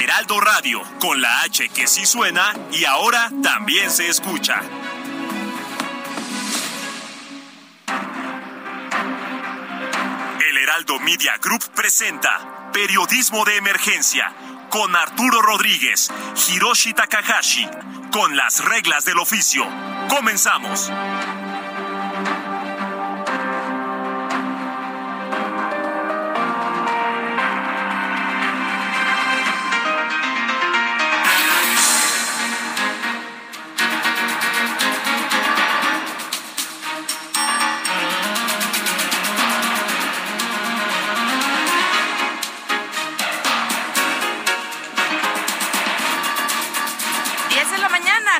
Heraldo Radio, con la H que sí suena y ahora también se escucha. El Heraldo Media Group presenta Periodismo de Emergencia con Arturo Rodríguez, Hiroshi Takahashi, con las reglas del oficio. Comenzamos.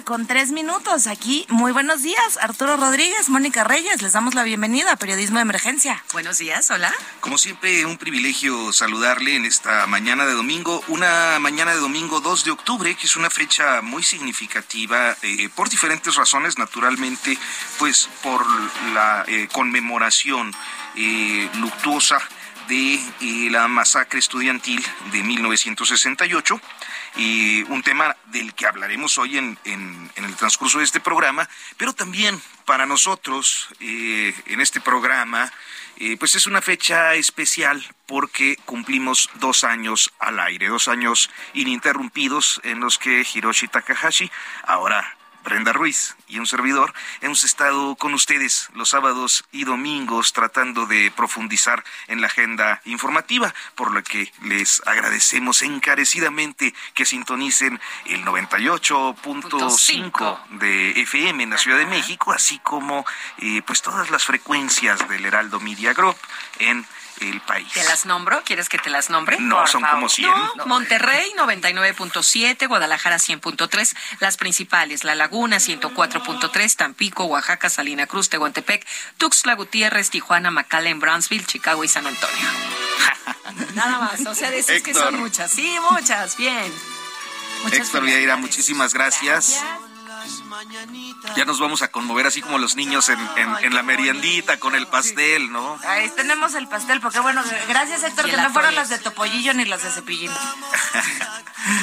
Con tres minutos aquí. Muy buenos días, Arturo Rodríguez, Mónica Reyes, les damos la bienvenida a Periodismo de Emergencia. Buenos días, hola. Como siempre, un privilegio saludarle en esta mañana de domingo, una mañana de domingo 2 de octubre, que es una fecha muy significativa eh, por diferentes razones, naturalmente, pues por la eh, conmemoración eh, luctuosa de la masacre estudiantil de 1968 y un tema del que hablaremos hoy en, en, el transcurso de este programa, pero también para nosotros eh, en este programa, eh, pues es una fecha especial porque cumplimos dos años al aire, dos años ininterrumpidos en los que Hiroshi Takahashi, ahora Brenda Ruiz y un servidor, hemos estado con ustedes los sábados y domingos tratando de profundizar en la agenda informativa, por lo que les agradecemos encarecidamente que sintonicen el 98.5 de FM en la Ciudad de México, así como eh, pues todas las frecuencias del Heraldo Media Group en el país. ¿Te las nombro? ¿Quieres que te las nombre? No, son como 100. Monterrey 99.7, Guadalajara 100.3, las principales, La Laguna 104.3, Tampico, Oaxaca, Salina Cruz, Tehuantepec, Tuxtla Gutiérrez, Tijuana, McAllen, Brownsville, Chicago y San Antonio. Nada más, o sea, decís que son muchas. Sí, muchas, bien. Muchas Héctor Vieira, muchísimas gracias. Ya nos vamos a conmover así como los niños en, en, la meriendita con el pastel, ¿no? Ahí tenemos el pastel, porque bueno, gracias Héctor, que no fueron las de Topollillo ni las de Cepillín.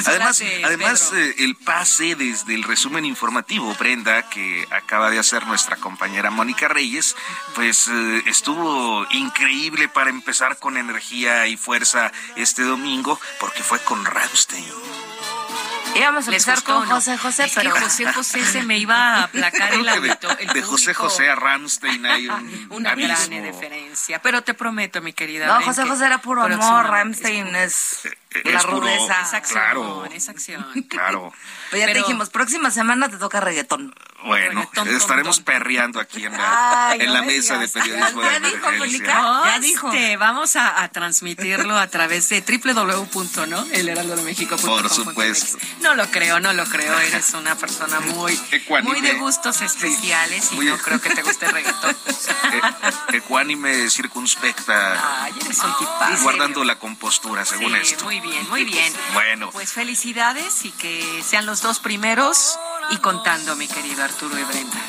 además, además eh, el pase desde el resumen informativo, Brenda, que acaba de hacer nuestra compañera Mónica Reyes, pues eh, estuvo increíble para empezar con energía y fuerza este domingo, porque fue con Ramstein. Íbamos a empezar con José José, pero José José se me iba a aplacar el hábito. de José José a Ramstein hay un una gran diferencia. Pero te prometo, mi querida. No, José José era puro amor, Ramstein es la rudeza. Es acción, claro, es acción. Claro. Pues ya te dijimos, próxima semana te toca reggaetón. Bueno, estaremos perreando aquí en la, en la mesa de periodismo ya, de dijo, ya dijo. Este, vamos a, transmitirlo a través de www.elheraldodemexico.com. Por supuesto. No lo creo, no lo creo. Eres una persona muy, muy de gustos especiales y no creo que te guste el reggaetón. E, ecuánime, circunspecta. Ay, eres un tipazo. Guardando la compostura, según esto. Muy bien, muy bien. Bueno. Pues felicidades y que sean los dos primeros y contando, mi querido Arturo y Brenda.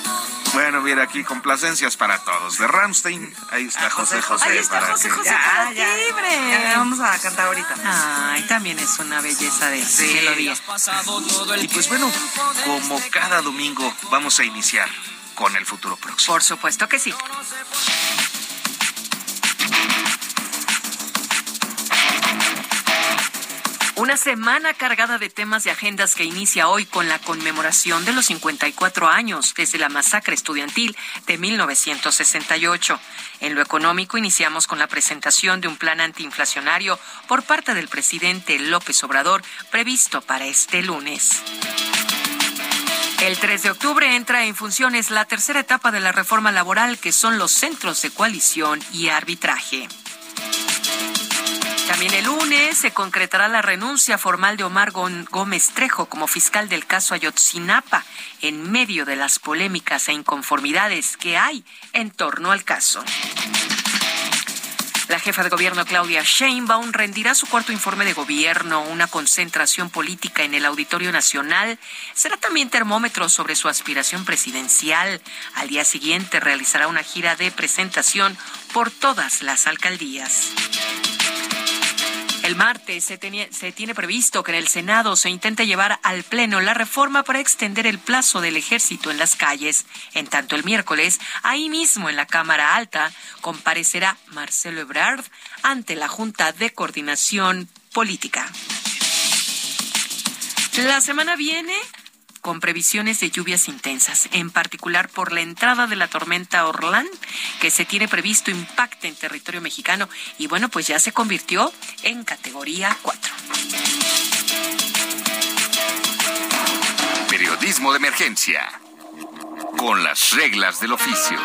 Bueno, mira, aquí complacencias para todos. De Ramstein, ahí está José José. Ahí está José José ya, ya, vamos a cantar ahorita. Ay, también es una belleza de sí. melodía. Y pues bueno, como cada domingo, vamos a iniciar con el futuro próximo. Por supuesto que sí. Una semana cargada de temas y agendas que inicia hoy con la conmemoración de los 54 años desde la masacre estudiantil de 1968. En lo económico iniciamos con la presentación de un plan antiinflacionario por parte del presidente López Obrador previsto para este lunes. El 3 de octubre entra en funciones la tercera etapa de la reforma laboral que son los centros de coalición y arbitraje. También el lunes se concretará la renuncia formal de Omar Gómez Trejo como fiscal del caso Ayotzinapa en medio de las polémicas e inconformidades que hay en torno al caso. La jefa de gobierno Claudia Sheinbaum rendirá su cuarto informe de gobierno, una concentración política en el Auditorio Nacional. Será también termómetro sobre su aspiración presidencial. Al día siguiente realizará una gira de presentación por todas las alcaldías. El martes se, tiene previsto que en el Senado se intente llevar al Pleno la reforma para extender el plazo del ejército en las calles. En tanto, el miércoles, ahí mismo en la Cámara Alta, comparecerá Marcelo Ebrard ante la Junta de Coordinación Política. La semana viene con previsiones de lluvias intensas, en particular por la entrada de la tormenta Orlán, que se tiene previsto impacte en territorio mexicano y bueno, pues ya se convirtió en categoría 4. Periodismo de emergencia, con las reglas del oficio.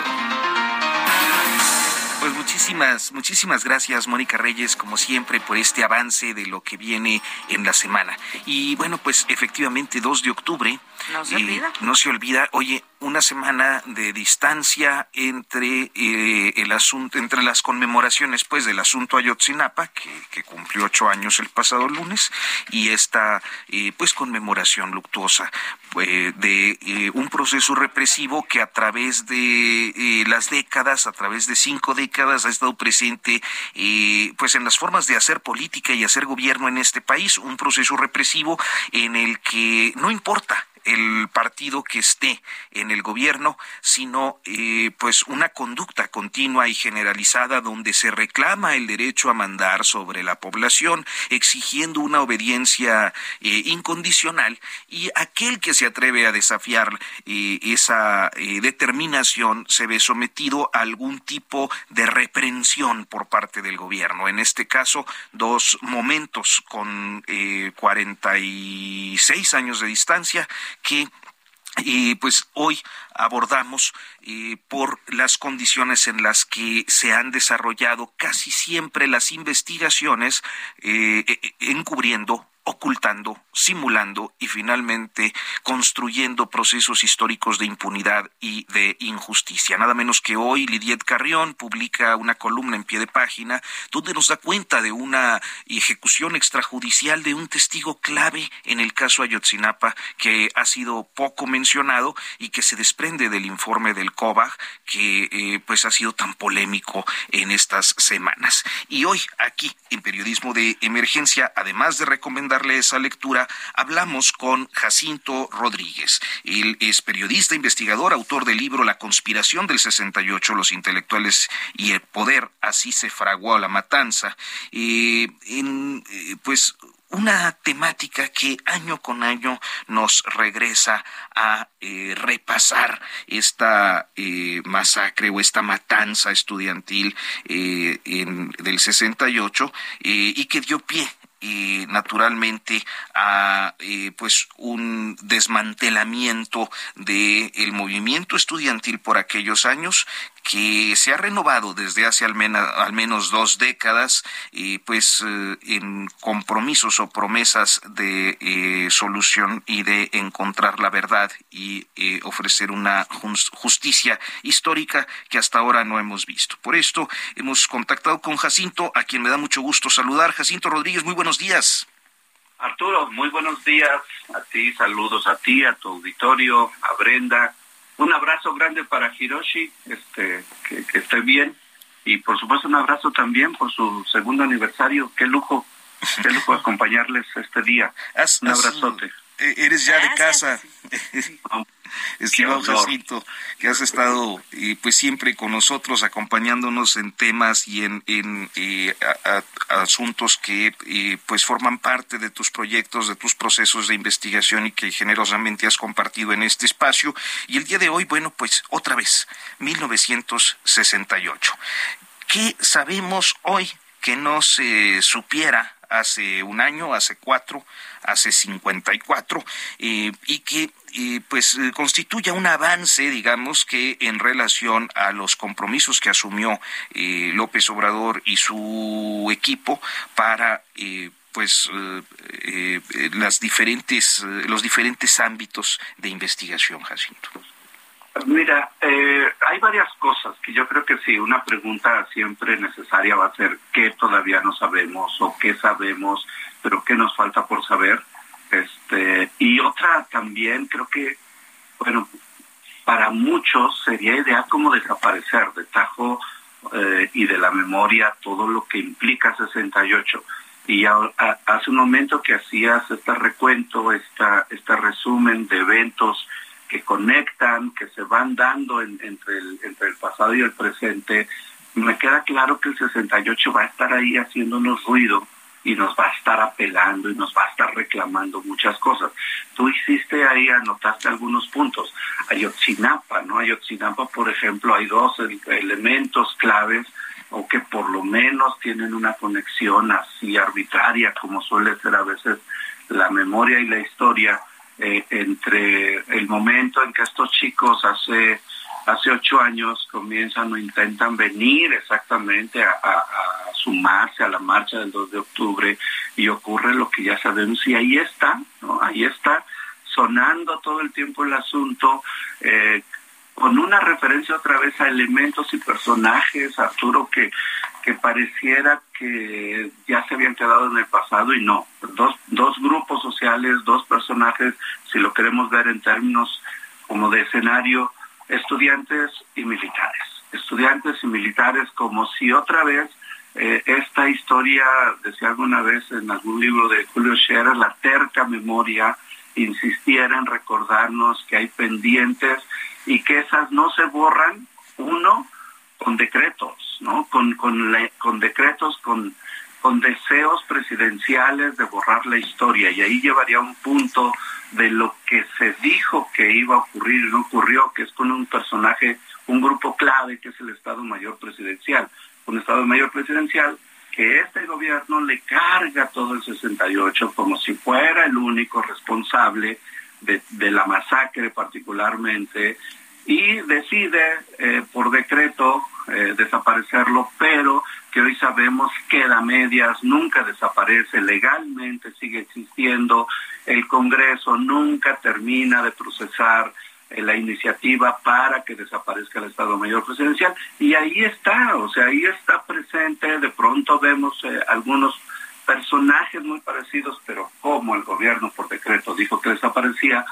Pues muchísimas, muchísimas gracias, Mónica Reyes, como siempre, por este avance de lo que viene en la semana. Y bueno, pues efectivamente, 2 de octubre. No se olvida. No se olvida. Oye, una semana de distancia entre eh, el asunto, entre las conmemoraciones, pues, del asunto Ayotzinapa, que, que cumplió ocho años el pasado lunes, y esta, eh, pues, conmemoración luctuosa eh, de un proceso represivo que a través de las décadas, a través de cinco décadas, ha estado presente, pues, en las formas de hacer política y hacer gobierno en este país, un proceso represivo en el que no importa el partido que esté en el gobierno, sino eh, pues una conducta continua y generalizada donde se reclama el derecho a mandar sobre la población, exigiendo una obediencia eh, incondicional y aquel que se atreve a desafiar eh, esa determinación se ve sometido a algún tipo de reprensión por parte del gobierno. En este caso, dos momentos con 46 años de distancia que pues hoy abordamos eh, por las condiciones en las que se han desarrollado casi siempre las investigaciones eh, encubriendo ocultando, simulando y finalmente construyendo procesos históricos de impunidad y de injusticia. Nada menos que hoy Lidiet Carrión publica una columna en pie de página donde nos da cuenta de una ejecución extrajudicial de un testigo clave en el caso Ayotzinapa que ha sido poco mencionado y que se desprende del informe del COBAG que eh, pues ha sido tan polémico en estas semanas. Y hoy aquí en Periodismo de Emergencia, además de recomendar esa lectura, hablamos con Jacinto Rodríguez. Él es periodista, investigador, autor del libro La conspiración del 68, los intelectuales y el poder, así se fraguó la matanza. Eh, en, eh, pues una temática que año con año nos regresa a eh, repasar esta masacre o esta matanza estudiantil en, del 68 y que dio pie y naturalmente a eh, pues un desmantelamiento del movimiento estudiantil por aquellos años que se ha renovado desde hace al al menos dos décadas, pues eh, en compromisos o promesas de eh, solución y de encontrar la verdad y eh, ofrecer una justicia histórica que hasta ahora no hemos visto. Por esto hemos contactado con Jacinto, a quien me da mucho gusto saludar. Jacinto Rodríguez, muy buenos días. Arturo, muy buenos días a ti, saludos a ti, a tu auditorio, a Brenda, un abrazo grande para Hiroshi, este, que, que esté bien. Y por supuesto un abrazo también por su segundo aniversario. Qué lujo, qué lujo acompañarles este día. un abrazote. Eh, eres ya de casa. Estimado Jacinto, que has estado eh, pues siempre con nosotros acompañándonos en temas y en, en eh, asuntos que eh, pues forman parte de tus proyectos, de tus procesos de investigación y que generosamente has compartido en este espacio. Y el día de hoy, bueno, pues otra vez, 1968. ¿Qué sabemos hoy que no se supiera hace un año, hace cuatro, hace 54, eh, y que eh, pues eh, constituya un avance, digamos, que en relación a los compromisos que asumió López Obrador y su equipo para pues las diferentes los diferentes ámbitos de investigación Jacinto. Mira, eh, hay varias cosas que yo creo que sí, una pregunta siempre necesaria va a ser qué todavía no sabemos o qué sabemos, pero qué nos falta por saber. Este, y otra también creo que, bueno, para muchos sería ideal como desaparecer de Tajo eh, y de la memoria todo lo que implica 68. Y hace un momento que hacías este recuento, esta, este resumen de eventos que conectan, que se van dando entre, el, entre el pasado y el presente, me queda claro que el 68 va a estar ahí haciéndonos ruido y nos va a estar apelando y nos va a estar reclamando muchas cosas. Tú hiciste ahí, anotaste algunos puntos. Ayotzinapa, ¿no? Ayotzinapa, por ejemplo, hay dos elementos claves o que por lo menos tienen una conexión así arbitraria como suele ser a veces la memoria y la historia eh, entre el momento en que estos chicos hace hace ocho años comienzan o intentan venir exactamente a, sumarse a la marcha del 2 de octubre y ocurre lo que ya sabemos y ahí está, ahí está sonando todo el tiempo el asunto, eh, con una referencia otra vez a elementos y personajes, Arturo, que que pareciera que ya se habían quedado en el pasado y no. Dos, dos grupos sociales, dos personajes, si lo queremos ver en términos como de escenario, estudiantes y militares. Estudiantes y militares como si otra vez eh, esta historia, decía alguna vez en algún libro de Julio Scherer, la terca memoria, insistiera en recordarnos que hay pendientes y que esas no se borran, uno, con decretos, ¿no? Con, con, con decretos, con, con deseos presidenciales de borrar la historia. Y ahí llevaría un punto de lo que se dijo que iba a ocurrir y no ocurrió, que es con un personaje, un grupo clave que es el Estado Mayor Presidencial. Un Estado Mayor Presidencial que este gobierno le carga todo el 68 como si fuera el único responsable de, la masacre particularmente y decide eh, por decreto eh, desaparecerlo, pero que hoy sabemos queda medias, nunca desaparece, legalmente sigue existiendo, el Congreso nunca termina de procesar eh, la iniciativa para que desaparezca el Estado Mayor Presidencial. Y ahí está, o sea, ahí está presente, de pronto vemos algunos personajes muy parecidos, pero como el gobierno por decreto dijo que desaparecía,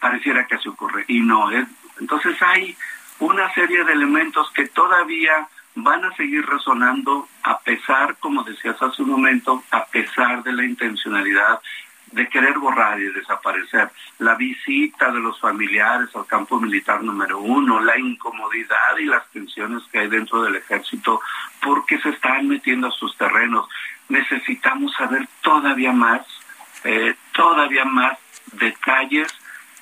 pareciera que así ocurre y no, es. Entonces hay una serie de elementos que todavía van a seguir resonando a pesar, como decías hace un momento, a pesar de la intencionalidad de querer borrar y desaparecer. La visita de los familiares al campo militar número uno, la incomodidad y las tensiones que hay dentro del ejército porque se están metiendo a sus terrenos. Necesitamos saber todavía más, eh, todavía más detalles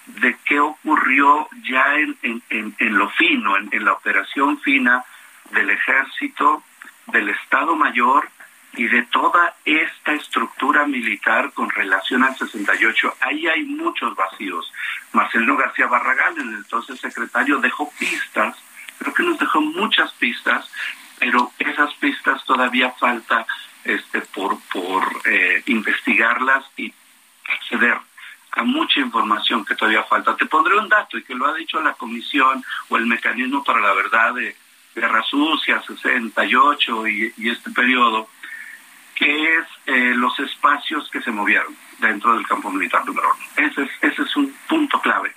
de qué ocurrió ya en, en, lo fino, en, la operación fina del ejército, del Estado Mayor y de toda esta estructura militar con relación al 68. Ahí hay muchos vacíos. Marcelino García Barragán, el entonces secretario, dejó pistas, creo que nos dejó muchas pistas, pero esas pistas todavía falta este, por, por eh, investigarlas y acceder a mucha información que todavía falta. Te pondré un dato y que lo ha dicho la Comisión o el Mecanismo para la Verdad de Guerra Sucia, 68 y, y este periodo, que es eh, los espacios que se movieron dentro del campo militar número uno. Ese es, ese es un punto clave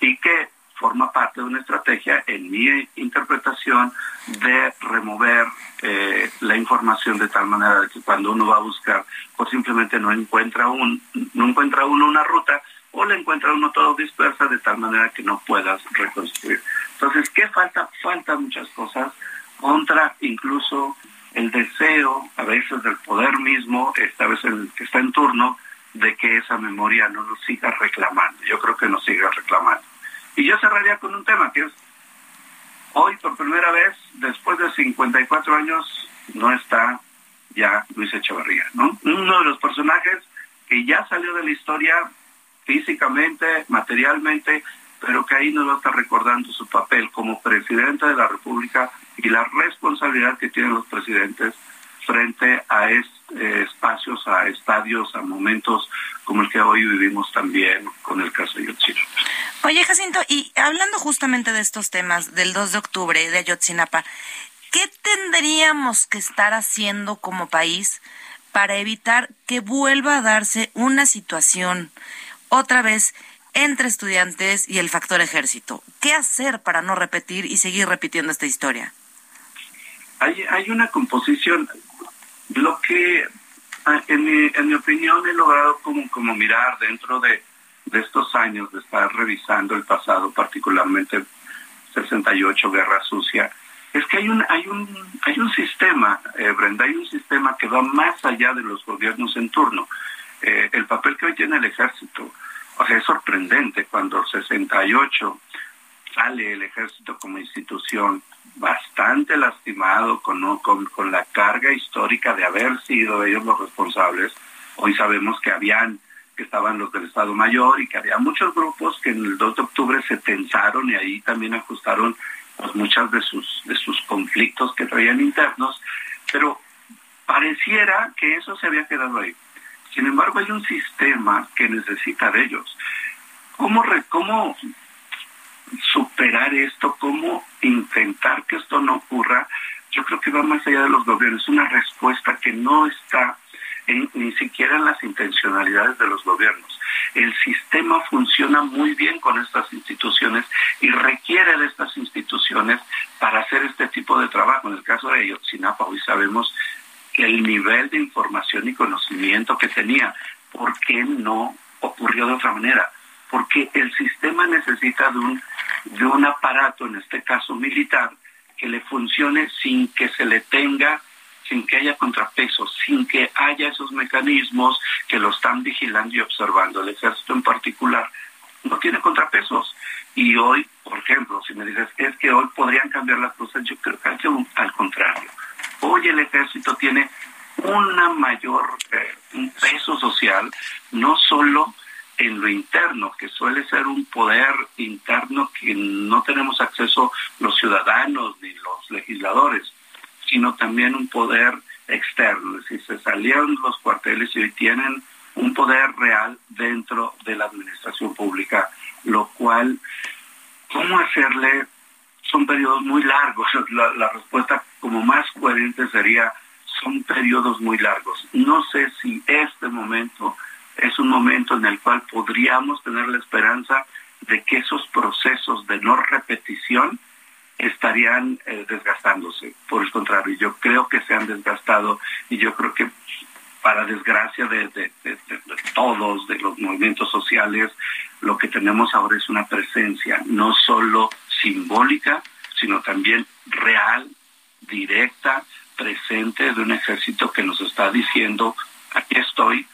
y que forma parte de una estrategia, en mi interpretación, de remover eh, la información de tal manera que cuando uno va a buscar, pues simplemente no encuentra un, no encuentra uno una ruta o le encuentra uno todo dispersa de tal manera que no puedas reconstruir. Entonces, ¿qué falta? Falta muchas cosas contra incluso el deseo, a veces del poder mismo, esta vez el que está en turno, de que esa memoria no nos siga reclamando. Yo creo que nos siga reclamando. Y yo cerraría con un tema que es, hoy por primera vez, después de 54 años, no está ya Luis Echeverría, ¿no? Uno de los personajes que ya salió de la historia físicamente, materialmente, pero que ahí nos va a estar recordando su papel como presidente de la República y la responsabilidad que tienen los presidentes frente a espacio espacios, a estadios, a momentos como el que hoy vivimos también con el caso de Ayotzinapa. Oye, Jacinto, y hablando justamente de estos temas del 2 de octubre de Ayotzinapa, ¿qué tendríamos que estar haciendo como país para evitar que vuelva a darse una situación otra vez entre estudiantes y el factor ejército? ¿Qué hacer para no repetir y seguir repitiendo esta historia? Hay, hay una composición, lo que en mi, en mi opinión he logrado como, mirar dentro de, de estos años de estar revisando el pasado, particularmente 68, Guerra Sucia, es que hay un, hay un, hay un sistema, eh, Brenda, hay un sistema que va más allá de los gobiernos en turno. Eh, el papel que hoy tiene el ejército, o sea, es sorprendente cuando el 68 sale el ejército como institución bastante lastimado con, con, con la carga histórica de haber sido ellos los responsables. Hoy sabemos que habían que estaban los del Estado Mayor y que había muchos grupos que en el 2 de octubre se tensaron y ahí también ajustaron pues, muchas de sus, de sus conflictos que traían internos, pero pareciera que eso se había quedado ahí. Sin embargo, hay un sistema que necesita de ellos. ¿Cómo, cómo superar esto? ¿Cómo intentar que esto no ocurra? Yo creo que va más allá de los gobiernos. Es una respuesta que no está ni siquiera en las intencionalidades de los gobiernos. El sistema funciona muy bien con estas instituciones y requiere de estas instituciones para hacer este tipo de trabajo. En el caso de Ayotzinapa, hoy sabemos el nivel de información y conocimiento que tenía, ¿por qué no ocurrió de otra manera? Porque el sistema necesita de un, de un aparato, en este caso militar, que le funcione sin que se le tenga, sin que haya contrapesos, sin que haya esos mecanismos que lo están vigilando y observando. El ejército en particular no tiene contrapesos. Y hoy, por ejemplo, si me dices, es que hoy podrían cambiar las cosas, yo creo que al contrario Hoy el ejército tiene una mayor eh, un peso social, no solo en lo interno, que suele ser un poder interno que no tenemos acceso los ciudadanos ni los legisladores, sino también un poder externo. Es decir, se salieron los cuarteles y hoy tienen un poder real dentro de la administración pública, lo cual, ¿cómo hacerle son periodos muy largos. La, respuesta como más coherente sería, son periodos muy largos. No sé si este momento es un momento en el cual podríamos tener la esperanza de que esos procesos de no repetición estarían eh, desgastándose. Por el contrario, yo creo que se han desgastado y yo creo que para desgracia de, de, todos, de los movimientos sociales, lo que tenemos ahora es una presencia no solo simbólica, sino también real, directa, presente de un ejército que nos está diciendo, aquí estoy,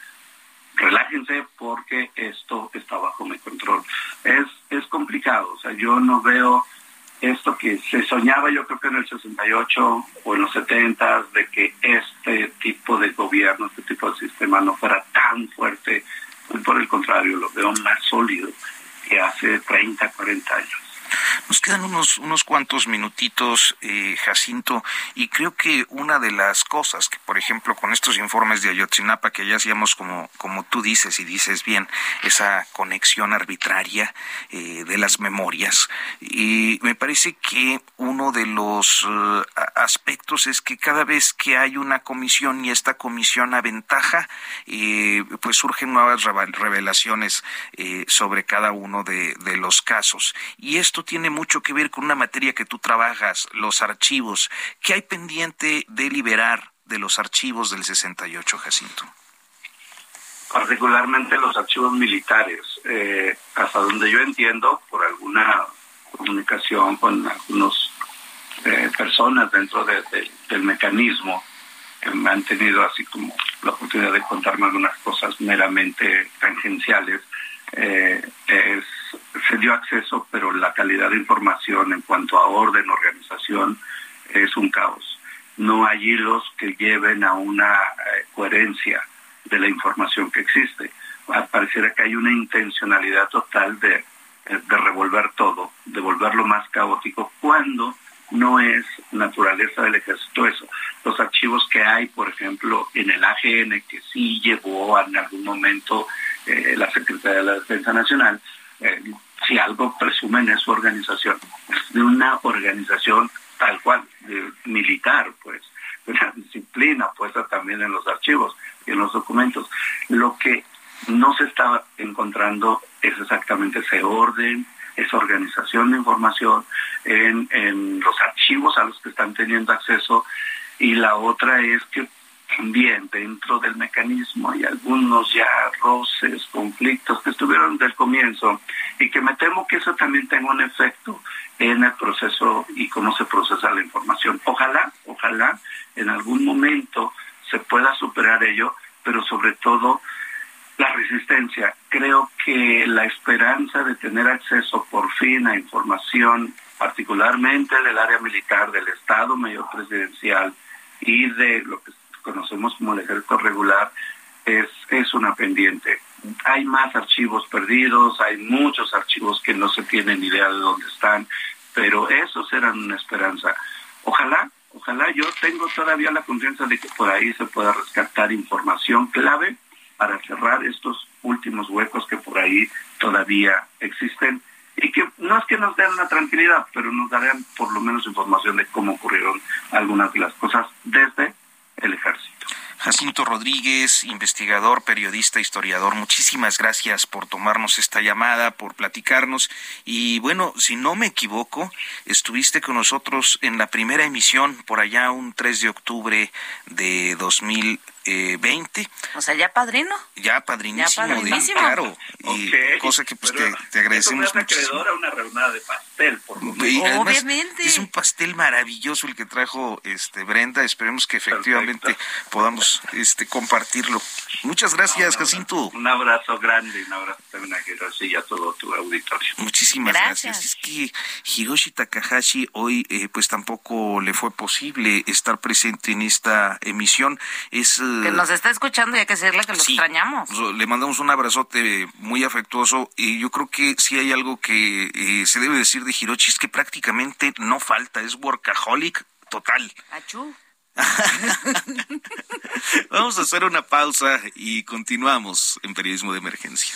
relájense porque esto está bajo mi control. Es, es complicado, o sea, yo no veo esto que se soñaba yo creo que en el 68 o en los 70 de que este tipo de gobierno, este tipo de sistema no fuera tan fuerte, por el contrario, lo veo más sólido que hace 30, 40 años. Nos quedan unos, unos cuantos minutitos, eh, Jacinto, y creo que una de las cosas que, por ejemplo, con estos informes de Ayotzinapa, que ya hacíamos como, como tú dices y dices bien, esa conexión arbitraria eh, de las memorias, y me parece que uno de los eh, aspectos es que cada vez que hay una comisión y esta comisión aventaja, pues surgen nuevas revelaciones sobre cada uno de, de los casos. Y esto tiene mucho que ver con una materia que tú trabajas, los archivos. ¿Qué hay pendiente de liberar de los archivos del 68, Jacinto? Particularmente los archivos militares. Eh, hasta donde yo entiendo, por alguna comunicación con algunas eh, personas dentro del mecanismo, que me han tenido así como la oportunidad de contarme algunas cosas meramente tangenciales, eh, es se dio acceso, pero la calidad de información en cuanto a orden, organización, es un caos. No hay hilos que lleven a una eh, coherencia de la información que existe. Pareciera que hay una intencionalidad total de, eh, de revolver todo, de volverlo más caótico, cuando no es naturaleza del ejército eso. Los archivos que hay, por ejemplo, en el AGN, que sí llevó en algún momento eh, la Secretaría de la Defensa Nacional, eh, si algo presumen es su organización, de una organización tal cual, militar, pues, de una disciplina puesta también en los archivos y en los documentos. Lo que no se está encontrando es exactamente ese orden, esa organización de información en, en los archivos a los que están teniendo acceso y la otra es que también dentro del mecanismo hay algunos ya roces, conflictos que estuvieron desde el comienzo y que me temo que eso también tenga un efecto en el proceso y cómo se procesa la información. Ojalá, ojalá en algún momento se pueda superar ello, pero sobre todo la resistencia. Creo que la esperanza de tener acceso por fin a información, particularmente del área militar, del Estado Mayor Presidencial y de lo que conocemos como el ejército regular, es, es una pendiente. Hay más archivos perdidos, hay muchos archivos que no se tienen idea de dónde están, pero esos eran una esperanza. Ojalá, ojalá yo tengo todavía la confianza de que por ahí se pueda rescatar información clave para cerrar estos últimos huecos que por ahí todavía existen y que no es que nos den una tranquilidad, pero nos darán por lo menos información de cómo ocurrieron algunas de las cosas desde el ejército. Jacinto Rodríguez, investigador, periodista, historiador, muchísimas gracias por tomarnos esta llamada, por platicarnos. Y bueno, si no me equivoco, estuviste con nosotros en la primera emisión por allá un 3 de octubre de 2000 eh, 20. O sea, ya padrino. Ya padrinísimo, ya padrinísimo. claro. Y cosa que pues te, te, agradecemos muchísimo. a una reunión de pastel, por lo menos. Obviamente. Es un pastel maravilloso el que trajo este Brenda. Esperemos que efectivamente podamos este compartirlo. Muchas gracias, Jacinto. Un abrazo grande, un abrazo también a Hiroshi y a todo tu auditorio. Muchísimas gracias. Es que Hiroshi Takahashi hoy eh, pues tampoco le fue posible estar presente en esta emisión. Es que nos está escuchando y hay que decirle que lo extrañamos. Le mandamos un abrazote muy afectuoso y yo creo que si hay algo que eh, se debe decir de Hiroshi es que prácticamente no falta, es workaholic total. Achú. Vamos a hacer una pausa y continuamos en Periodismo de Emergencia.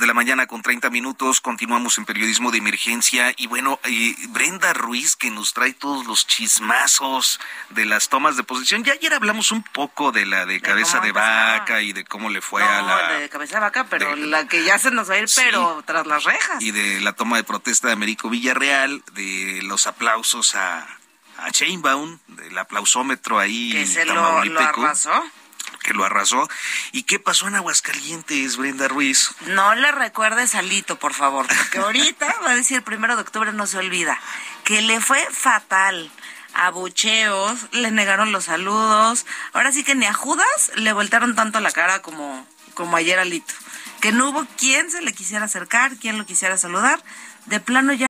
De la mañana con 30 minutos, continuamos en periodismo de emergencia y bueno, eh, Brenda Ruiz que nos trae todos los chismazos de las tomas de posición. Ya ayer hablamos un poco de la de, cabeza de vaca y de cómo le fue a la... de cabeza de vaca, pero la que ya se nos va a ir, pero tras las rejas. Y de la toma de protesta de Américo Villarreal, de los aplausos a, a Chainbaum, del aplausómetro ahí. Que se lo, lo arrasó que lo arrasó. ¿Y qué pasó en Aguascalientes, Brenda Ruiz? No le recuerdes a Lito, por favor, porque ahorita va a decir primero de octubre, no se olvida, que le fue fatal. Abucheos, le negaron los saludos. Ahora sí que ni a Judas le voltearon tanto la cara como, como ayer a Lito. Que no hubo quien se le quisiera acercar, quien lo quisiera saludar. De plano ya.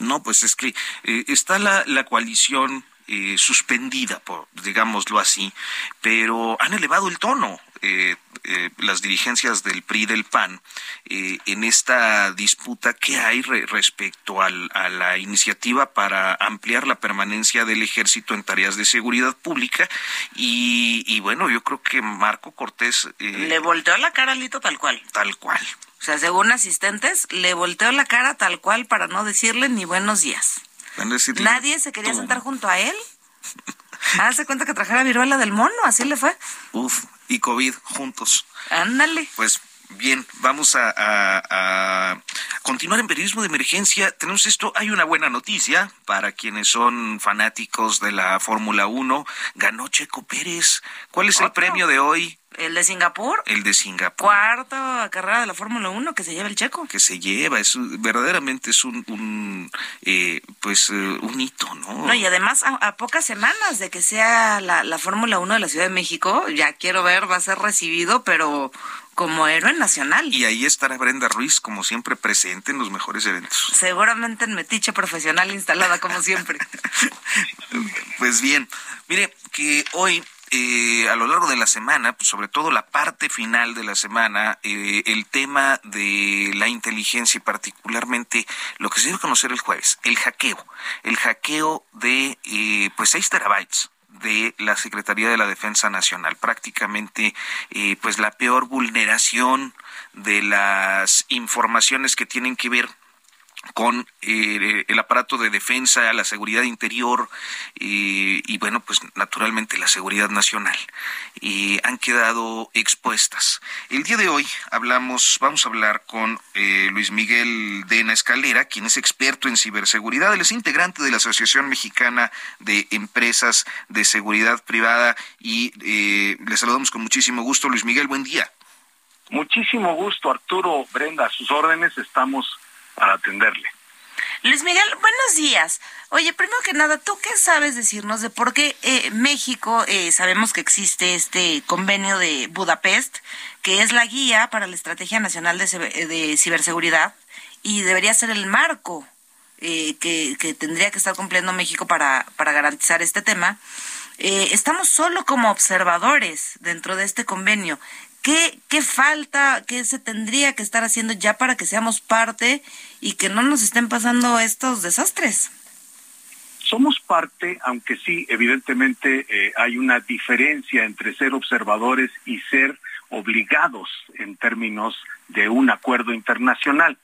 No, pues es que eh, está la, la coalición eh, suspendida, por, digámoslo así, pero han elevado el tono. Eh, eh, las dirigencias del PRI y del PAN eh, en esta disputa que hay re respecto al, a la iniciativa para ampliar la permanencia del ejército en tareas de seguridad pública y, y bueno yo creo que Marco Cortés eh, Le volteó la cara a Lito tal cual. tal cual O sea, según asistentes, le volteó la cara tal cual para no decirle ni buenos días. Decirle, Nadie se quería "Tú". sentar junto a él. Hace cuenta que trajera viruela del mono, así le fue. Uf, y COVID juntos. Ándale. Pues bien, vamos a, a- a continuar en periodismo de emergencia. Tenemos esto, hay una buena noticia para quienes son fanáticos de la Fórmula 1. Ganó Checo Pérez. ¿Cuál es el Otro. premio de hoy? El de Singapur, El de Singapur. cuarta carrera de la Fórmula 1 que se lleva el checo. que se lleva, es verdaderamente es un, un eh, pues eh, un hito, ¿no? No, y además a, a pocas semanas de que sea la, la Fórmula 1 de la Ciudad de México, ya quiero ver, va a ser recibido, pero como héroe nacional. Y ahí estará Brenda Ruiz, como siempre, presente en los mejores eventos. Seguramente en metiche profesional instalada, como siempre. Pues bien, mire que hoy, eh, a lo largo de la semana, pues sobre todo la parte final de la semana, eh, el tema de la inteligencia y particularmente lo que se dio a conocer el jueves, el hackeo, el hackeo de eh, pues 6 terabytes de la Secretaría de la Defensa Nacional, prácticamente eh, pues la peor vulneración de las informaciones que tienen que ver con eh, el aparato de defensa, la seguridad interior eh, y bueno, pues naturalmente la seguridad nacional eh, han quedado expuestas. El día de hoy hablamos, vamos a hablar con eh, Luis Miguel Dena Escalera, quien es experto en ciberseguridad. Él es integrante de la Asociación Mexicana de Empresas de Seguridad Privada y eh, le saludamos con muchísimo gusto. Luis Miguel, buen día. Muchísimo gusto, Arturo, Brenda, a sus órdenes, estamos para atenderle. Luis Miguel, buenos días. Oye, primero que nada, ¿tú qué sabes decirnos de por qué eh, México, eh, sabemos que existe este convenio de Budapest, que es la guía para la Estrategia Nacional de, Ciber- de Ciberseguridad y debería ser el marco eh, que, tendría que estar cumpliendo México para, para garantizar este tema? Eh, estamos solo como observadores dentro de este convenio. ¿Qué, ¿Qué falta, qué se tendría que estar haciendo ya para que seamos parte y que no nos estén pasando estos desastres? Somos parte, aunque sí, evidentemente eh, hay una diferencia entre ser observadores y ser obligados en términos de un acuerdo internacional.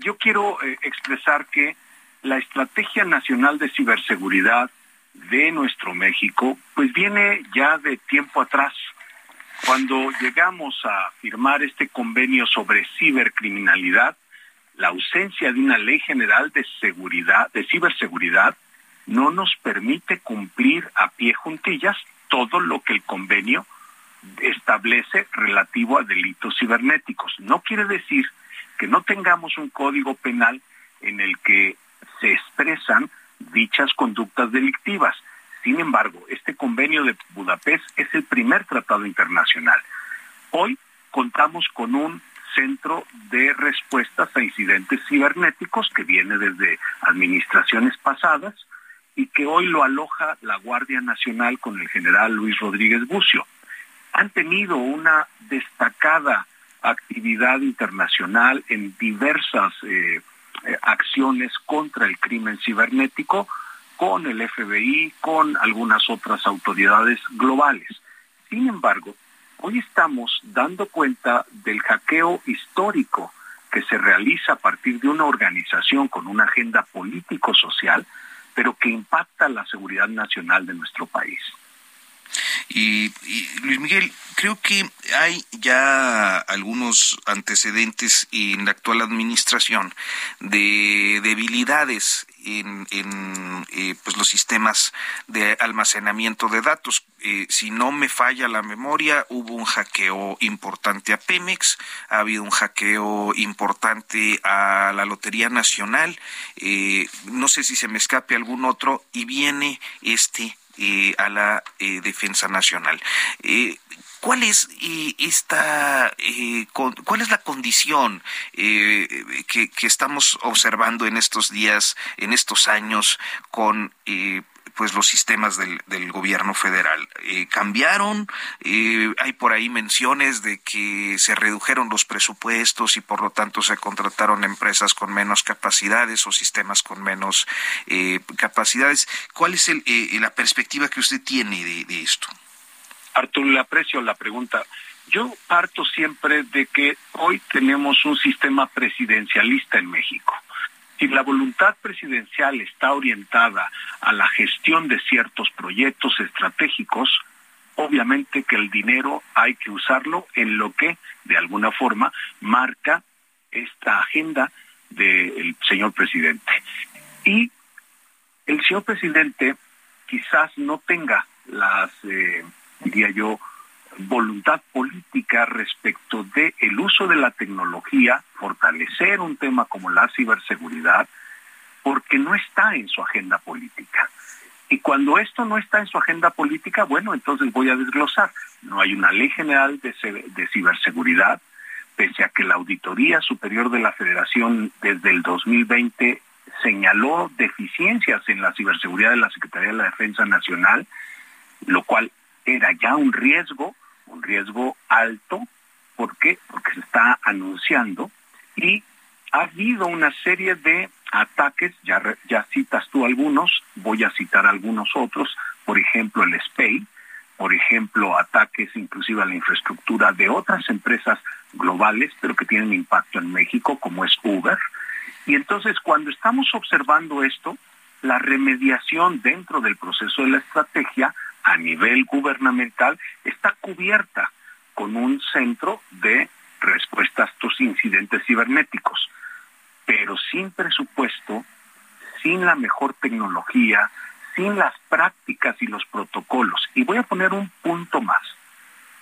Yo quiero eh, expresar que la Estrategia Nacional de Ciberseguridad de nuestro México, pues viene ya de tiempo atrás. Cuando llegamos a firmar este convenio sobre cibercriminalidad, la ausencia de una ley general de seguridad, de ciberseguridad, no nos permite cumplir a pie juntillas todo lo que el convenio establece relativo a delitos cibernéticos. No quiere decir que no tengamos un código penal en el que se expresan dichas conductas delictivas. Sin embargo, este convenio de Budapest es el primer tratado internacional. Hoy contamos con un centro de respuestas a incidentes cibernéticos que viene desde administraciones pasadas y que hoy lo aloja la Guardia Nacional con el general Luis Rodríguez Bucio. Han tenido una destacada actividad internacional en diversas eh, eh, acciones contra el crimen cibernético con el FBI, con algunas otras autoridades globales. Sin embargo, hoy estamos dando cuenta del hackeo histórico que se realiza a partir de una organización con una agenda político-social, pero que impacta la seguridad nacional de nuestro país. Y, Luis Miguel, creo que hay ya algunos antecedentes en la actual administración de debilidades en, eh, pues los sistemas de almacenamiento de datos. Eh, si no me falla la memoria, hubo un hackeo importante a Pemex, ha habido un hackeo importante a la Lotería Nacional, eh, no sé si se me escape algún otro, y viene este a la Defensa Nacional. ¿Cuál es esta, cuál es la condición que, estamos observando en estos días, en estos años, con pues los sistemas del, gobierno federal eh, cambiaron. Eh, hay por ahí menciones de que se redujeron los presupuestos y por lo tanto se contrataron empresas con menos capacidades o sistemas con menos eh, capacidades. ¿Cuál es el, la perspectiva que usted tiene de esto? Arturo, le aprecio la pregunta. Yo parto siempre de que hoy tenemos un sistema presidencialista en México si la voluntad presidencial está orientada a la gestión de ciertos proyectos estratégicos, obviamente que el dinero hay que usarlo en lo que, de alguna forma, marca esta agenda del señor presidente. Y el señor presidente quizás no tenga las, eh, diría yo, voluntad política respecto de el uso de la tecnología, fortalecer un tema como la ciberseguridad, porque no está en su agenda política. Y cuando esto no está en su agenda política, bueno, entonces voy a desglosar. No hay una ley general de ciberseguridad, pese a que la Auditoría Superior de la Federación desde el 2020 señaló deficiencias en la ciberseguridad de la Secretaría de la Defensa Nacional, lo cual era ya un riesgo un riesgo alto. ¿Por qué? Porque se está anunciando y ha habido una serie de ataques, ya, citas tú algunos, voy a citar algunos otros, por ejemplo el SPEI, por ejemplo ataques inclusive a la infraestructura de otras empresas globales, pero que tienen impacto en México, como es Uber. Y entonces cuando estamos observando esto, la remediación dentro del proceso de la estrategia a nivel gubernamental está cubierta con un centro de respuesta a estos incidentes cibernéticos, pero sin presupuesto, sin la mejor tecnología, sin las prácticas y los protocolos. Y voy a poner un punto más,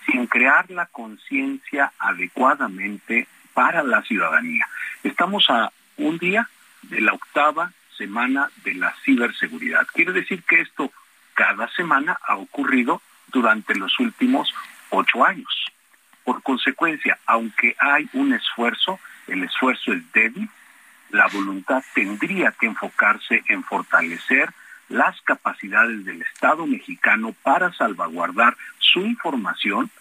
sin crear la conciencia adecuadamente para la ciudadanía. Estamos a un día de la octava semana de la ciberseguridad. Quiere decir que esto cada semana ha ocurrido durante los últimos ocho años. Por consecuencia, aunque hay un esfuerzo, el esfuerzo es débil, la voluntad tendría que enfocarse en fortalecer las capacidades del Estado mexicano para salvaguardar su información,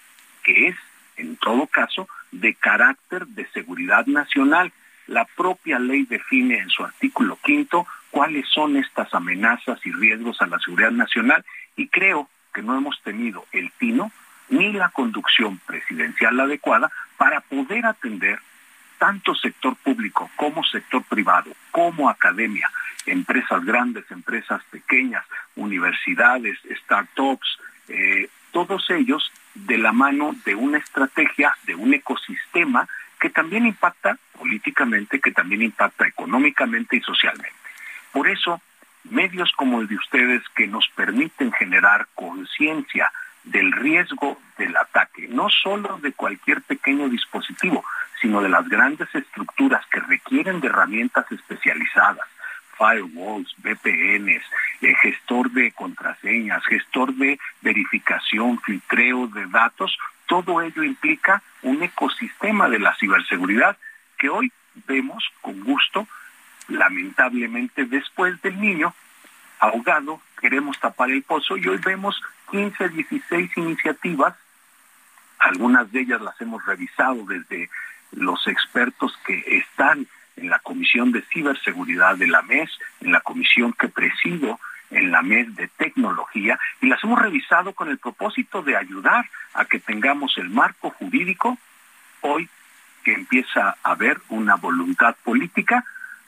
que es, en todo caso, de carácter de seguridad nacional. La propia ley define en su artículo quinto cuáles son estas amenazas y riesgos a la seguridad nacional y creo que no hemos tenido el tino ni la conducción presidencial adecuada para poder atender tanto sector público como sector privado, como academia, empresas grandes, empresas pequeñas, universidades, startups, eh, todos ellos de la mano de una estrategia, de un ecosistema que también impacta políticamente, que también impacta económicamente y socialmente. Por eso, medios como el de ustedes que nos permiten generar conciencia del riesgo del ataque, no solo de cualquier pequeño dispositivo, sino de las grandes estructuras que requieren de herramientas especializadas, firewalls, VPNs, eh, gestor de contraseñas, gestor de verificación, filtreo de datos, todo ello implica un ecosistema de la ciberseguridad que hoy vemos con gusto lamentablemente después del niño ahogado, queremos tapar el pozo y hoy vemos 15, 16 iniciativas, algunas de ellas las hemos revisado desde los expertos que están en la Comisión de Ciberseguridad de la MES, en la comisión que presido en la MES de Tecnología, y las hemos revisado con el propósito de ayudar a que tengamos el marco jurídico hoy que empieza a haber una voluntad política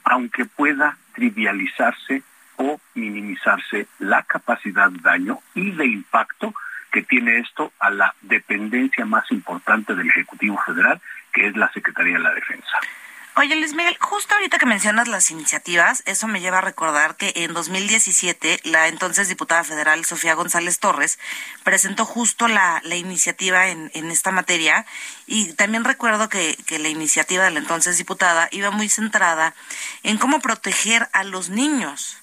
aunque pueda trivializarse o minimizarse la capacidad de daño y de impacto que tiene esto a la dependencia más importante del Ejecutivo Federal, que es la Secretaría de la Defensa. Oye, Luis Miguel, justo ahorita que mencionas las iniciativas, eso me lleva a recordar que en 2017 la entonces diputada federal Sofía González Torres presentó justo la, la iniciativa en, en, esta materia y también recuerdo que, que la iniciativa de la entonces diputada iba muy centrada en cómo proteger a los niños.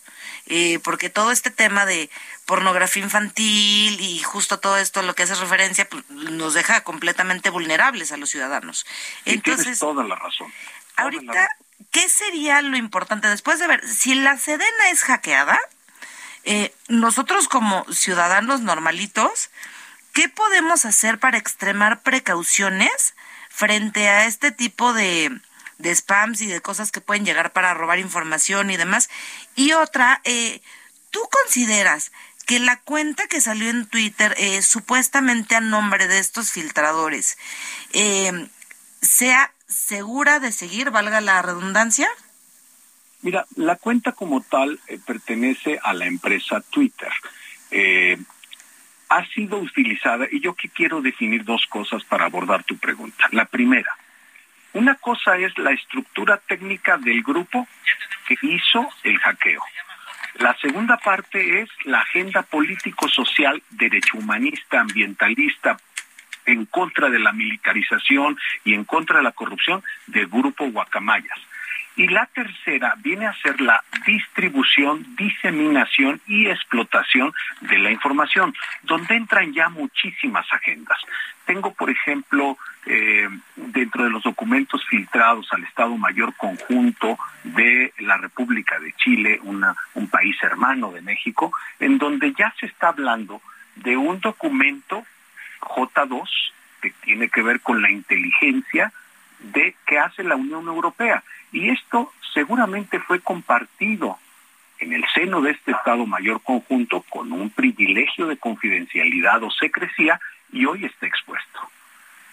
Eh, porque todo este tema de pornografía infantil y justo todo esto a lo que hace referencia pues, nos deja completamente vulnerables a los ciudadanos. Entonces, toda la razón. Ahorita, ¿qué sería lo importante después de ver si la Sedena es hackeada? Eh, nosotros como ciudadanos normalitos, ¿qué podemos hacer para extremar precauciones frente a este tipo de, de spams y de cosas que pueden llegar para robar información y demás? Y otra, eh, ¿tú consideras que la cuenta que salió en Twitter, eh, supuestamente a nombre de estos filtradores, eh, sea segura de seguir, valga la redundancia? Mira, la cuenta como tal eh, pertenece a la empresa Twitter. Eh, ha sido utilizada, y yo que quiero definir dos cosas para abordar tu pregunta. La primera, una cosa es la estructura técnica del grupo que hizo el hackeo. La segunda parte es la agenda político-social, derecho humanista, ambientalista, en contra de la militarización y en contra de la corrupción del grupo Guacamayas. Y la tercera viene a ser la distribución, diseminación y explotación de la información, donde entran ya muchísimas agendas. Tengo, por ejemplo, eh, dentro de los documentos filtrados al Estado Mayor Conjunto de la República de Chile, una, un país hermano de México, en donde ya se está hablando de un documento J2 que tiene que ver con la inteligencia de que hace la Unión Europea. Y esto seguramente fue compartido en el seno de este Estado Mayor Conjunto con un privilegio de confidencialidad o secrecía y hoy está expuesto.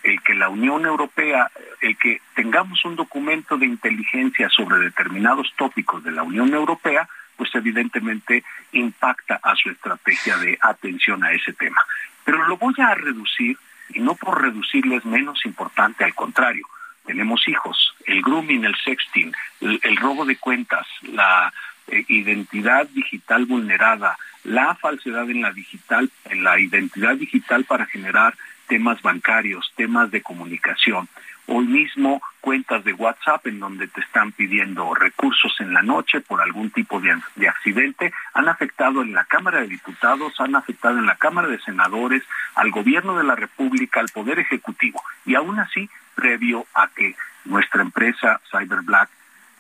El que la Unión Europea, el que tengamos un documento de inteligencia sobre determinados tópicos de la Unión Europea, pues evidentemente impacta a su estrategia de atención a ese tema. Pero lo voy a reducir y no por reducirlo es menos importante, al contrario. Tenemos hijos, el grooming, el sexting, el, robo de cuentas, la eh, identidad digital vulnerada, la falsedad en la digital, en la identidad digital para generar temas bancarios, temas de comunicación. Hoy mismo cuentas de WhatsApp en donde te están pidiendo recursos en la noche por algún tipo de, de, accidente han afectado en la Cámara de Diputados, han afectado en la Cámara de Senadores, al Gobierno de la República, al Poder Ejecutivo. Y aún así, previo a que nuestra empresa CyberBlack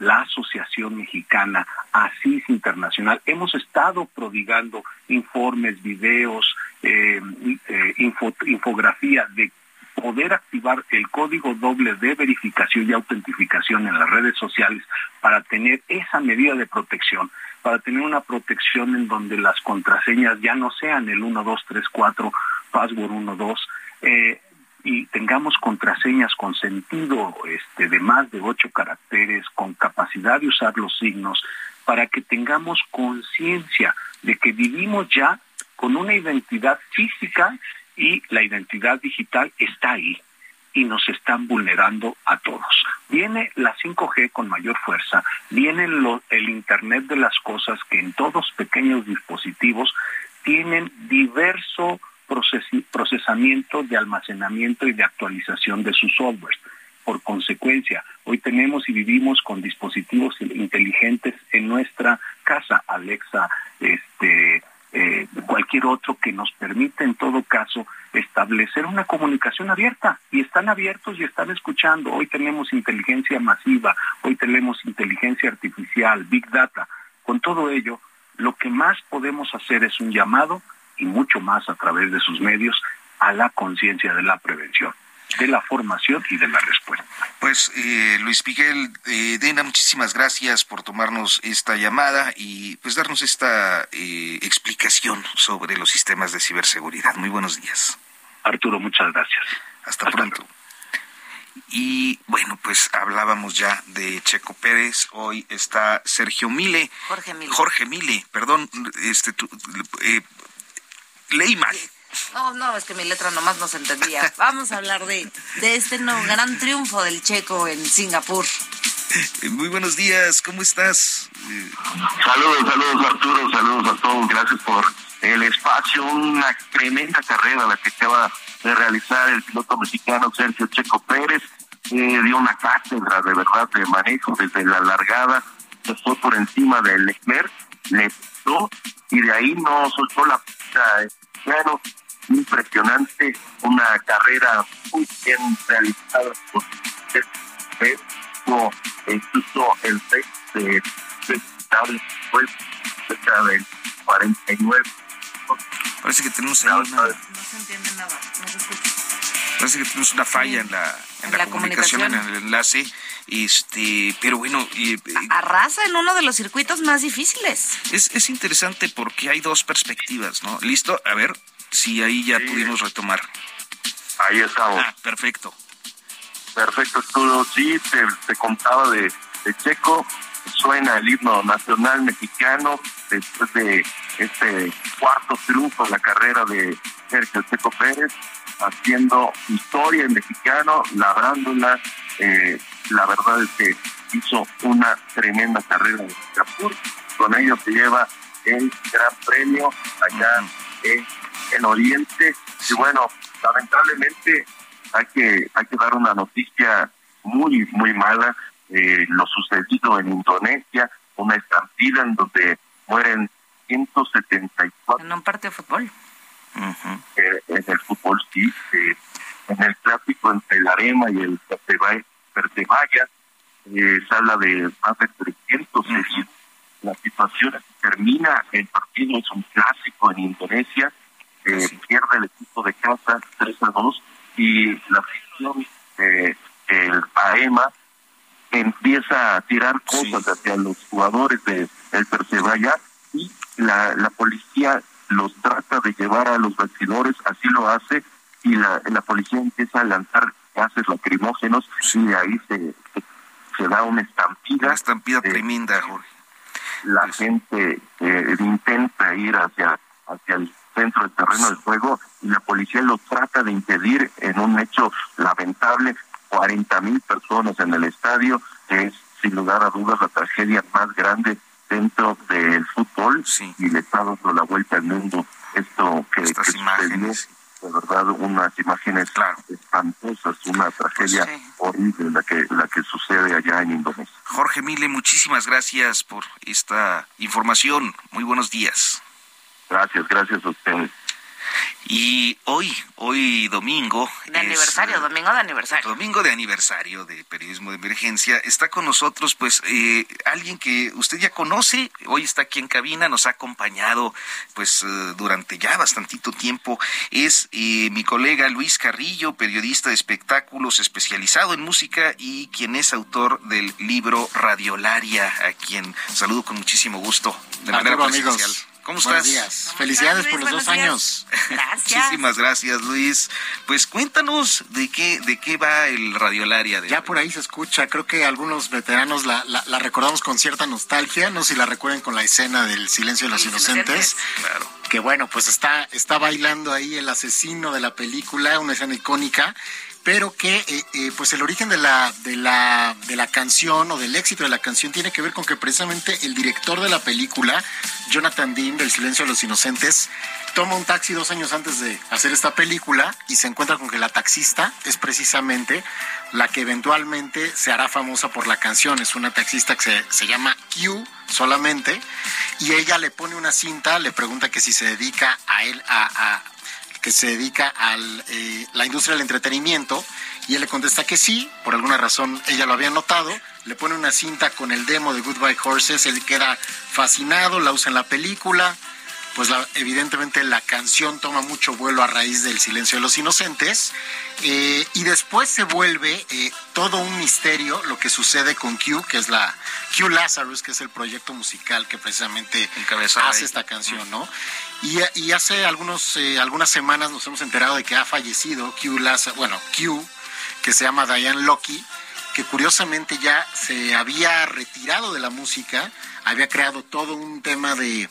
la Asociación Mexicana, ASIS Internacional, hemos estado prodigando informes, videos, eh, eh, info, infografía de poder activar el código doble de verificación y autentificación en las redes sociales para tener esa medida de protección, para tener una protección en donde las contraseñas ya no sean el 1, 2, 3, 4, password 1, 2, eh, y tengamos contraseñas con sentido este, de más de ocho caracteres, con capacidad de usar los signos, para que tengamos conciencia de que vivimos ya con una identidad física y la identidad digital está ahí y nos están vulnerando a todos. Viene la 5G con mayor fuerza, viene el Internet de las Cosas que en todos pequeños dispositivos tienen diverso procesamiento de almacenamiento y de actualización de sus software. Por consecuencia, hoy tenemos y vivimos con dispositivos inteligentes en nuestra casa, Alexa, este, eh, cualquier otro que nos permita en todo caso establecer una comunicación abierta y están abiertos y están escuchando. Hoy tenemos inteligencia masiva, hoy tenemos inteligencia artificial, big data. Con todo ello, lo que más podemos hacer es un llamado y mucho más a través de sus medios a la conciencia de la prevención de la formación y de la respuesta. Pues eh, Luis Miguel eh, Dena, muchísimas gracias por tomarnos esta llamada y pues darnos esta eh, explicación sobre los sistemas de ciberseguridad. Muy buenos días. Arturo, muchas gracias. Hasta, pronto. Y bueno, pues hablábamos ya de Checo Pérez. Hoy está Sergio Mile. Jorge Mile. Jorge Mile, perdón. Este, tu, eh, leí mal. No, no, es que mi letra nomás no se entendía. Vamos a hablar de, de este no, gran triunfo del checo en Singapur. Muy buenos días, ¿cómo estás? Saludos, saludos Arturo, saludos a todos, gracias por el espacio, una tremenda carrera la que acaba de realizar el piloto mexicano Sergio Checo Pérez, eh, dio una cátedra de verdad de manejo desde la largada, se fue por encima del Leclerc, le pasó y de ahí no soltó la pista, claro, impresionante, una carrera muy bien realizada por Pérez, incluso el test de pues cerca del 49 Parece que tenemos ahí una... No se entiende nada, no se escucha. Parece que tenemos una falla en la, en la, comunicación, en el enlace. Este, pero bueno, y, eh, Arrasa en uno de los circuitos más difíciles. es, es interesante porque hay dos perspectivas, ¿no? ¿Listo? A ver si ahí ya pudimos retomar. Ahí estamos. Ah, perfecto. Perfecto, Arturo. Sí, te, te contaba de, de Checo. Suena el himno nacional mexicano después de este cuarto triunfo en la carrera de Sergio Checo Pérez, haciendo historia en mexicano, labrándola. Eh, la verdad es que hizo una tremenda carrera en Singapur. Con ello se lleva el gran premio allá en, en Oriente. Y bueno, lamentablemente hay que hay que dar una noticia muy muy mala eh, lo sucedido en Indonesia una estampida en donde mueren 174 En un partido de fútbol. Eh, en el fútbol sí eh, en el tráfico entre el Arema y el Pertebaya, eh, se habla de más de 300 heridos. la situación termina el partido es un clásico en Indonesia eh, pierde el equipo de casa 3 a 2 y la afición eh, el AEMA empieza a tirar cosas hacia los jugadores de el Persevalla y la, la policía los trata de llevar a los vestidores, así lo hace, y la, la policía empieza a lanzar gases lacrimógenos y de ahí se, se, se da una estampida. Una estampida Eh, tremenda, Jorge. la gente eh, intenta ir hacia hacia el centro del terreno del juego y la policía lo trata de impedir en un hecho lamentable 40 mil personas en el estadio que es sin lugar a dudas la tragedia más grande dentro del fútbol y le está dando la vuelta al mundo esto que, Estas que imágenes. de verdad unas imágenes espantosas una tragedia Pues horrible la que la que sucede allá en Indonesia Jorge Mile, muchísimas gracias por esta información. Muy buenos días. gracias gracias a ustedes Y hoy, hoy domingo. De aniversario, eh, domingo de aniversario. Domingo de aniversario de Periodismo de Emergencia. Está con nosotros, pues, eh, alguien que usted ya conoce. Hoy está aquí en cabina, nos ha acompañado, pues, eh, durante ya bastantito tiempo. Es eh, mi colega Luis Carrillo, periodista de espectáculos especializado en música y quien es autor del libro Radiolaria, a quien saludo con muchísimo gusto de manera Arturo, presencial. amigos. ¿Cómo Buenos estás? días. Felicidades por los dos años. Gracias. Muchísimas gracias, Luis. Pues cuéntanos de qué, de qué va el Radiolaria. De Ya por ahí se escucha, creo que algunos veteranos la, la, la recordamos con cierta nostalgia, no sé si la recuerden con la escena del Silencio de los Inocentes. Claro. Que bueno, pues está, está bailando ahí el asesino de la película, una escena icónica, pero que eh, eh, pues el origen de la, de, la, de la canción o del éxito de la canción tiene que ver con que precisamente el director de la película, Jonathan Dean, del Silencio de los Inocentes, toma un taxi dos años antes de hacer esta película y se encuentra con que la taxista es precisamente la que eventualmente se hará famosa por la canción. Es una taxista que se, se llama Q solamente y ella le pone una cinta, le pregunta que si se dedica a él, a, a- que se dedica a la industria del entretenimiento y él le contesta que sí, por alguna razón ella lo había notado, le pone una cinta con el demo de Goodbye Horses, él queda fascinado, la usa en la película, pues la- evidentemente la canción toma mucho vuelo a raíz del silencio de los inocentes eh, y después se vuelve eh, todo un misterio lo que sucede con Q, que es la Q Lazarus, que es el proyecto musical que precisamente hace esta canción, ¿no? Y, y hace algunos, eh, algunas semanas nos hemos enterado de que ha fallecido Q Lazarus, bueno, Q, que se llama Diane Loki, que curiosamente ya se había retirado de la música, había creado todo un tema de,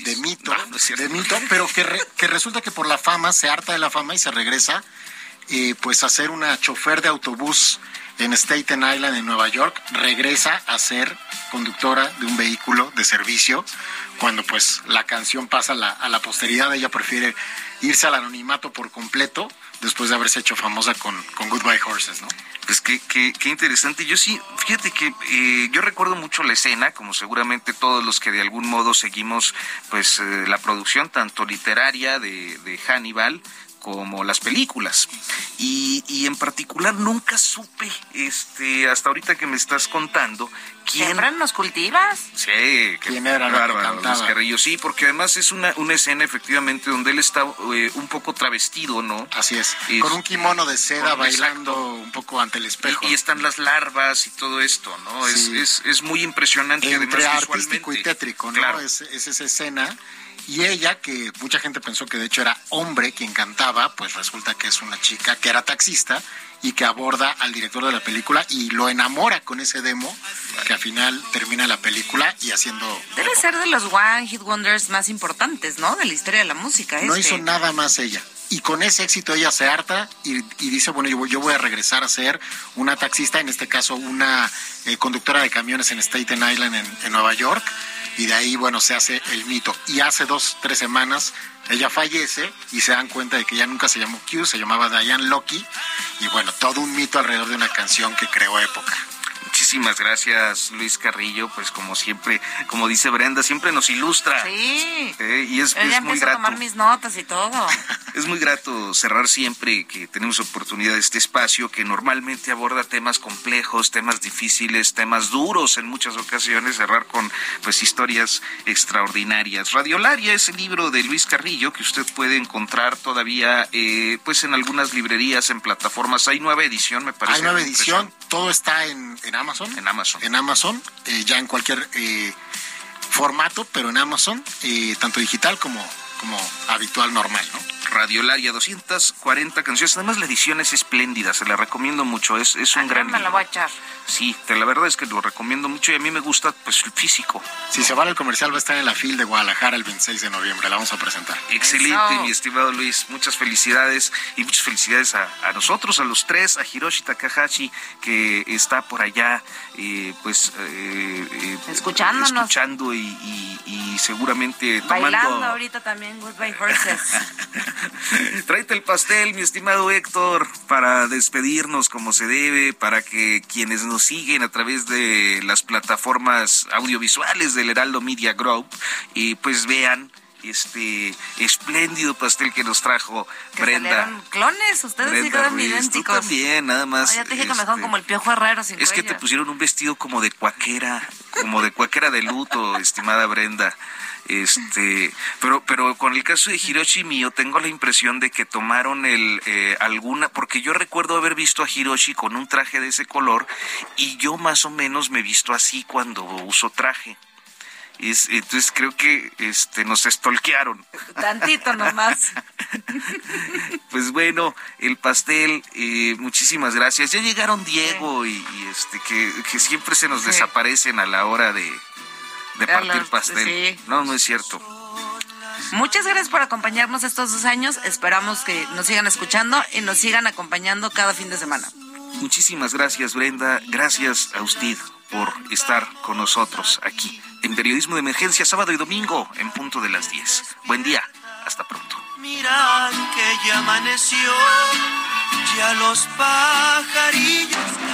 de mito, de mito, pero que, que resulta que por la fama se harta de la fama y se regresa eh, pues a ser una chofer de autobús en Staten Island, en Nueva York, regresa a ser conductora de un vehículo de servicio. Cuando pues la canción pasa a la, a la posteridad, ella prefiere irse al anonimato por completo después de haberse hecho famosa con, con Goodbye Horses, ¿no? Pues qué, qué, qué interesante. Yo sí, fíjate que eh, yo recuerdo mucho la escena, como seguramente todos los que de algún modo seguimos pues eh, la producción tanto literaria de, de Hannibal, como las películas. Y, y, en particular nunca supe, este, hasta ahorita que me estás contando, quién... ¿Siempre nos cultivas? Sí, ¿Quién era bárbaro, Luis Carrillo. Sí, porque además es una, una escena efectivamente donde él está eh, un poco travestido, ¿no? Así es, con un kimono de seda bailando exacto. un poco ante el espejo. Y, y, están las larvas y todo esto, ¿no? Sí. Es, es, es, muy impresionante. Entre además, artístico y tétrico, ¿no? Claro. Es, es esa escena y ella, que mucha gente pensó que de hecho era hombre quien cantaba, pues resulta que es una chica que era taxista y que aborda al director de la película y lo enamora con ese demo que al final termina la película y haciendo... Debe época. ser de los One Hit Wonders más importantes, ¿no? De la historia de la música. No este. hizo nada más ella. Y con ese éxito ella se harta y, y dice, bueno, yo, yo, voy a regresar a ser una taxista, en este caso una eh, conductora de camiones en Staten Island, en, en Nueva York y de ahí, bueno, se hace el mito. Y hace dos, tres semanas ella fallece y se dan cuenta de que ella nunca se llamó Q, se llamaba Diane Loki y bueno, todo un mito alrededor de una canción que creó época. Muchísimas gracias, Luis Carrillo. Pues como siempre, como dice Brenda, siempre nos ilustra. Sí. Eh, y es, muy grato. a tomar mis notas y todo. es muy grato cerrar siempre que tenemos oportunidad de este espacio que normalmente aborda temas complejos, temas difíciles, temas duros en muchas ocasiones, cerrar con pues historias extraordinarias. Radiolaria es el libro de Luis Carrillo que usted puede encontrar todavía eh, pues en algunas librerías, en plataformas. Hay nueva edición, me parece. Hay nueva edición, todo está en, en Amazon. En Amazon. En Amazon, eh, ya en cualquier eh, formato, pero en Amazon, eh, tanto digital como, como habitual, normal, ¿no? Radiolaria, 240 canciones. Además, la edición es espléndida, se la recomiendo mucho. Es, es un Ay, gran. Me la voy a echar. Sí, te, la verdad es que lo recomiendo mucho y a mí me gusta pues el físico. Si se va al comercial, va a estar en la FIL de Guadalajara el 26 de noviembre. La vamos a presentar. Excelente, Eso. mi estimado Luis. Muchas felicidades y muchas felicidades a, a, nosotros, a los tres, a Hiroshi Takahashi, que está por allá, eh, pues. Eh, Escuchándonos. Escuchando y, y, y seguramente Bailando tomando. ahorita también Goodbye Horses. Tráete el pastel, mi estimado Héctor, para despedirnos como se debe, para que quienes nos siguen a través de las plataformas audiovisuales del Heraldo Media Group, y pues vean este espléndido pastel que nos trajo que Brenda. clones, ustedes Brenda sí quedan Ruiz, idénticos. Tú también, nada más. Oh, ya te dije que me dejaron como el piojo herrero sin Es cuello. que te pusieron un vestido como de cuaquera, como de cuaquera de luto, estimada Brenda. Este, pero, pero con el caso de Hiroshi mío, tengo la impresión de que tomaron el eh, alguna, porque yo recuerdo haber visto a Hiroshi con un traje de ese color y yo más o menos me he visto así cuando uso traje. Es, entonces creo que este nos estolquearon. Tantito nomás. pues bueno, el pastel, eh, muchísimas gracias. Ya llegaron Diego y, y este que, que, siempre se nos sí. desaparecen a la hora de, de partir los, pastel. Sí. No, no es cierto. Muchas gracias por acompañarnos estos dos años. Esperamos que nos sigan escuchando y nos sigan acompañando cada fin de semana. Muchísimas gracias, Brenda. Gracias a usted por estar con nosotros aquí en Periodismo de Emergencia, sábado y domingo, en punto de las 10. Buen día. Hasta pronto. Mira que ya amaneció, ya los pajarillos.